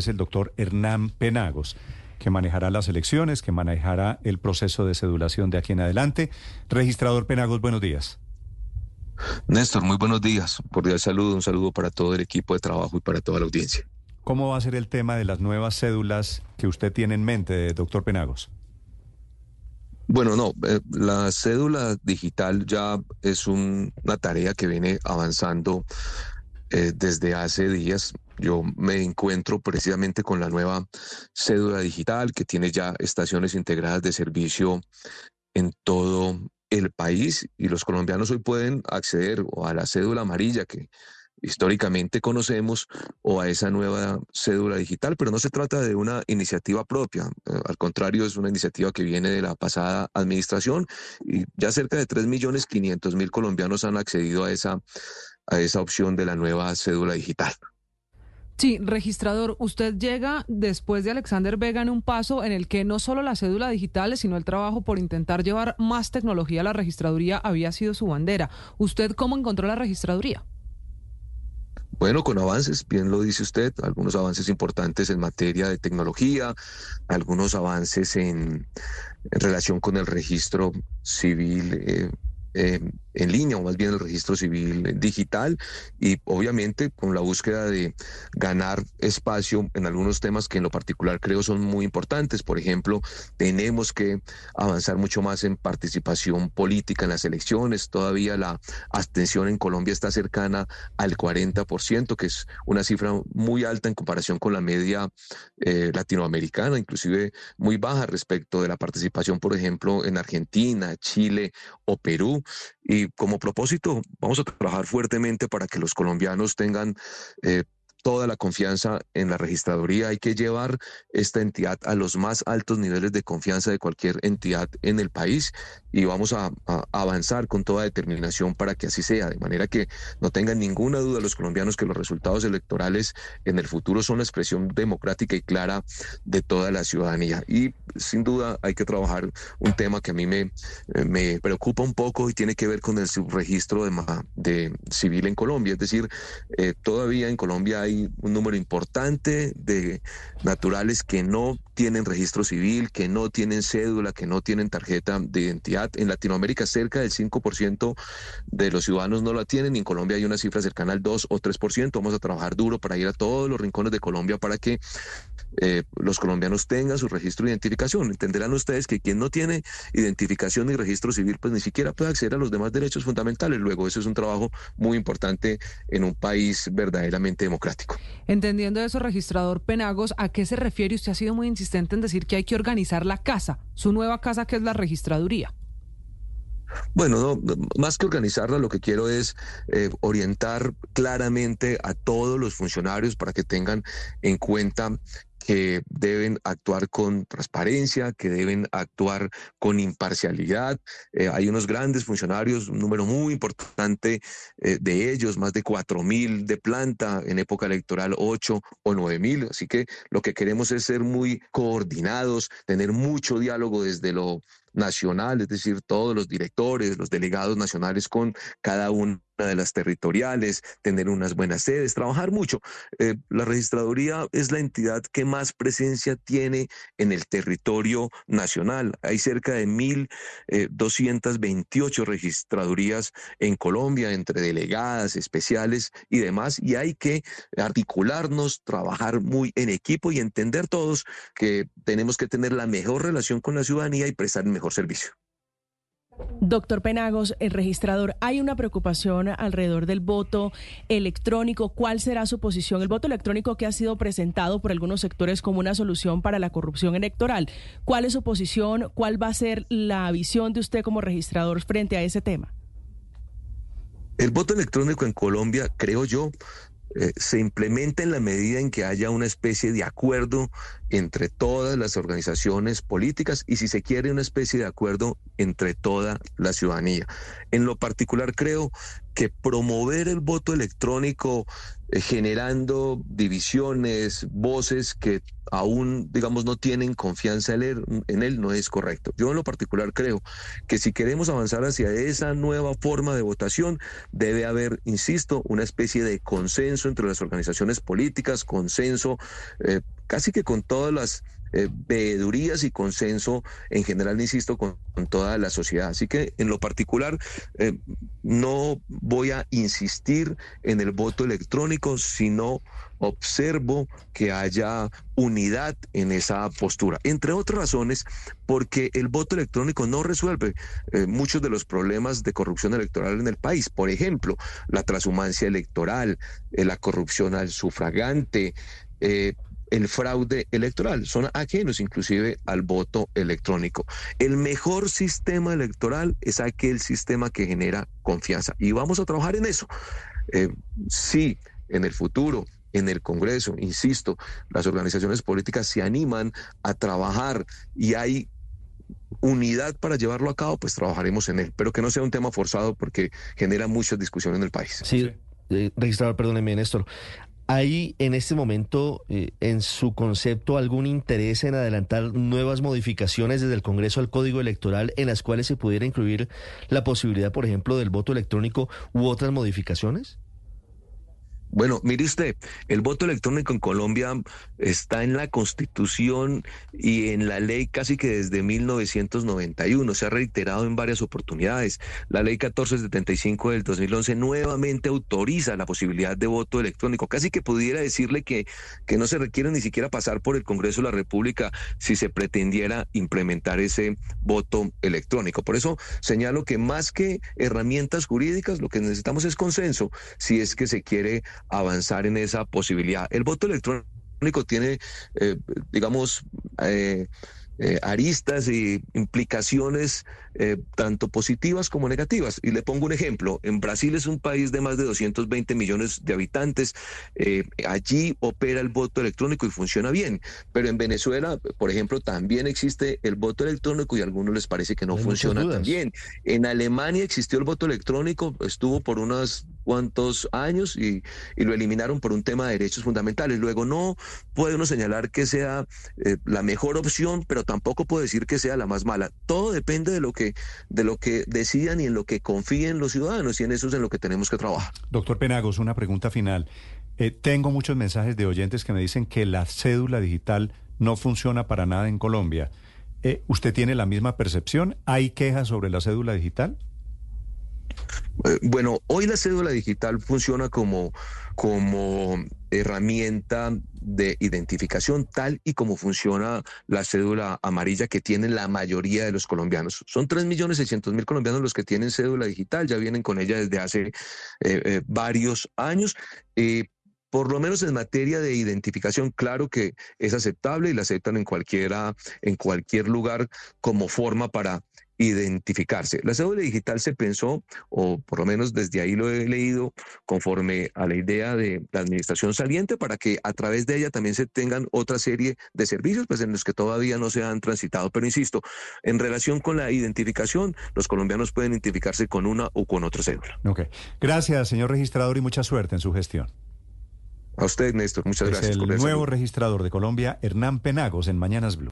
es el doctor Hernán Penagos que manejará las elecciones, que manejará el proceso de cedulación de aquí en adelante. Registrador Penagos, buenos días. Néstor, muy buenos días. Cordial saludo, un saludo para todo el equipo de trabajo y para toda la audiencia. ¿Cómo va a ser el tema de las nuevas cédulas que usted tiene en mente, doctor Penagos? Bueno, no, eh, la cédula digital ya es una tarea que viene avanzando eh, desde hace días. Yo me encuentro precisamente con la nueva cédula digital que tiene ya estaciones integradas de servicio en todo el país y los colombianos hoy pueden acceder a la cédula amarilla que históricamente conocemos o a esa nueva cédula digital, pero no se trata de una iniciativa propia, eh, al contrario es una iniciativa que viene de la pasada administración y ya cerca de 3.500.000 colombianos han accedido a esa, a esa opción de la nueva cédula digital. Sí, registrador, usted llega después de Alexander Vega en un paso en el que no solo la cédula digital, sino el trabajo por intentar llevar más tecnología a la registraduría había sido su bandera. ¿Usted cómo encontró la registraduría? Bueno, con avances, bien lo dice usted, algunos avances importantes en materia de tecnología, algunos avances en, relación con el registro civil eh, eh, en línea o más bien el registro civil digital y obviamente con la búsqueda de ganar espacio en algunos temas que en lo particular creo son muy importantes. Por ejemplo, tenemos que avanzar mucho más en participación política en las elecciones. Todavía la abstención en Colombia está cercana al 40%, que es una cifra muy alta en comparación con la media eh, latinoamericana, inclusive muy baja respecto de la participación, por ejemplo, en Argentina, Chile o Perú. Y como propósito, vamos a trabajar fuertemente para que los colombianos tengan eh, toda la confianza en la registraduría. Hay que llevar esta entidad a los más altos niveles de confianza de cualquier entidad en el país y vamos a, avanzar con toda determinación para que así sea, de manera que no tengan ninguna duda los colombianos que los resultados electorales en el futuro son la expresión democrática y clara de toda la ciudadanía. Y sin duda hay que trabajar un tema que a mí me, me preocupa un poco y tiene que ver con el subregistro de, de civil en Colombia. Es decir, eh, todavía en Colombia hay un número importante de naturales que no tienen registro civil, que no tienen cédula, que no tienen tarjeta de identidad. En Latinoamérica cerca del 5% de los ciudadanos no la tienen y en Colombia hay una cifra cercana al 2 o 3%. Vamos a trabajar duro para ir a todos los rincones de Colombia para que eh, los colombianos tengan su registro de identificación. Entenderán ustedes que quien no tiene identificación ni registro civil, pues ni siquiera puede acceder a los demás derechos fundamentales. Luego, eso es un trabajo muy importante en un país verdaderamente democrático. Entendiendo eso, registrador Penagos, ¿a qué se refiere? Usted ha sido muy insistente en decir que hay que organizar la casa, su nueva casa que es la registraduría. Bueno, más que organizarla, lo que quiero es eh, orientar claramente a todos los funcionarios para que tengan en cuenta que deben actuar con transparencia, que deben actuar con imparcialidad. Eh, hay unos grandes funcionarios, un número muy importante eh, de ellos, más de cuatro mil de planta, en época electoral ocho o nueve mil. Así que lo que queremos es ser muy coordinados, tener mucho diálogo desde lo nacional, es decir, todos los directores, los delegados nacionales con cada una de las territoriales, tener unas buenas sedes, trabajar mucho. Eh, la registraduría es la entidad que más presencia tiene en el territorio nacional. Hay cerca de 1.228 eh, registradurías en Colombia, entre delegadas, especiales y demás, y hay que articularnos, trabajar muy en equipo y entender todos que tenemos que tener la mejor relación con la ciudadanía y prestar mejor servicio. Doctor Penagos, el registrador, hay una preocupación alrededor del voto electrónico. ¿Cuál será su posición? El voto electrónico que ha sido presentado por algunos sectores como una solución para la corrupción electoral. ¿Cuál es su posición? ¿Cuál va a ser la visión de usted como registrador frente a ese tema? El voto electrónico en Colombia, creo yo, eh, se implementa en la medida en que haya una especie de acuerdo entre todas las organizaciones políticas y si se quiere una especie de acuerdo entre toda la ciudadanía. En lo particular creo que promover el voto electrónico eh, generando divisiones, voces que aún, digamos, no tienen confianza en él, no es correcto. Yo en lo particular creo que si queremos avanzar hacia esa nueva forma de votación, debe haber, insisto, una especie de consenso entre las organizaciones políticas, consenso eh, casi que con todas las eh, veedurías y consenso en general, insisto, con, toda la sociedad. Así que en lo particular eh, no voy a insistir en el voto electrónico, sino observo que haya unidad en esa postura. Entre otras razones, porque el voto electrónico no resuelve eh, muchos de los problemas de corrupción electoral en el país. Por ejemplo, la transhumancia electoral, la corrupción al sufragante, el fraude electoral, son ajenos inclusive al voto electrónico. El mejor sistema electoral es aquel sistema que genera confianza y vamos a trabajar en eso. Eh, sí, en el futuro en el Congreso, insisto, las organizaciones políticas se animan a trabajar y hay unidad para llevarlo a cabo, pues trabajaremos en él, pero que no sea un tema forzado porque genera mucha discusión en el país. Sí, eh, registrador, perdóneme, Néstor. ¿Hay en este momento eh, en su concepto algún interés en adelantar nuevas modificaciones desde el Congreso al Código Electoral en las cuales se pudiera incluir la posibilidad, por ejemplo, del voto electrónico u otras modificaciones? Bueno, mire usted, el voto electrónico en Colombia está en la Constitución y en la ley casi que desde 1991. Se ha reiterado en varias oportunidades. La ley 1475 del 2011 nuevamente autoriza la posibilidad de voto electrónico. Casi que pudiera decirle que, que no se requiere ni siquiera pasar por el Congreso de la República si se pretendiera implementar ese voto electrónico. Por eso señalo que más que herramientas jurídicas, lo que necesitamos es consenso si es que se quiere avanzar en esa posibilidad. El voto electrónico tiene, eh, digamos, eh, eh, aristas y implicaciones eh, tanto positivas como negativas. Y le pongo un ejemplo. En Brasil es un país de más de 220 millones de habitantes. Eh, allí opera el voto electrónico y funciona bien. Pero en Venezuela, por ejemplo, también existe el voto electrónico y a algunos les parece que no funciona tan bien. En Alemania existió el voto electrónico, estuvo por unos cuantos años y, lo eliminaron por un tema de derechos fundamentales. Luego no puede uno señalar que sea la mejor opción, pero tampoco puedo decir que sea la más mala. Todo depende de lo que, de lo que decidan y en lo que confíen los ciudadanos y en eso es en lo que tenemos que trabajar. Doctor Penagos, una pregunta final. Eh, tengo muchos mensajes de oyentes que me dicen que la cédula digital no funciona para nada en Colombia. Eh, ¿Usted tiene la misma percepción? ¿Hay quejas sobre la cédula digital? Eh, bueno, hoy la cédula digital funciona como, como herramienta de identificación tal y como funciona la cédula amarilla que tienen la mayoría de los colombianos. Son 3.600.000 colombianos los que tienen cédula digital, ya vienen con ella desde hace eh, eh, varios años. por lo menos en materia de identificación, claro que es aceptable y la aceptan en cualquiera, en cualquier lugar como forma para identificarse. La cédula digital se pensó, o por lo menos desde ahí lo he leído, conforme a la idea de la administración saliente, para que a través de ella también se tengan otra serie de servicios, pues en los que todavía no se han transitado. Pero insisto, en relación con la identificación, los colombianos pueden identificarse con una o con otra cédula. Ok. Gracias, señor registrador, y mucha suerte en su gestión. A usted, Néstor, muchas es gracias. El nuevo registrador de Colombia, Hernán Penagos, en Mañanas Blue.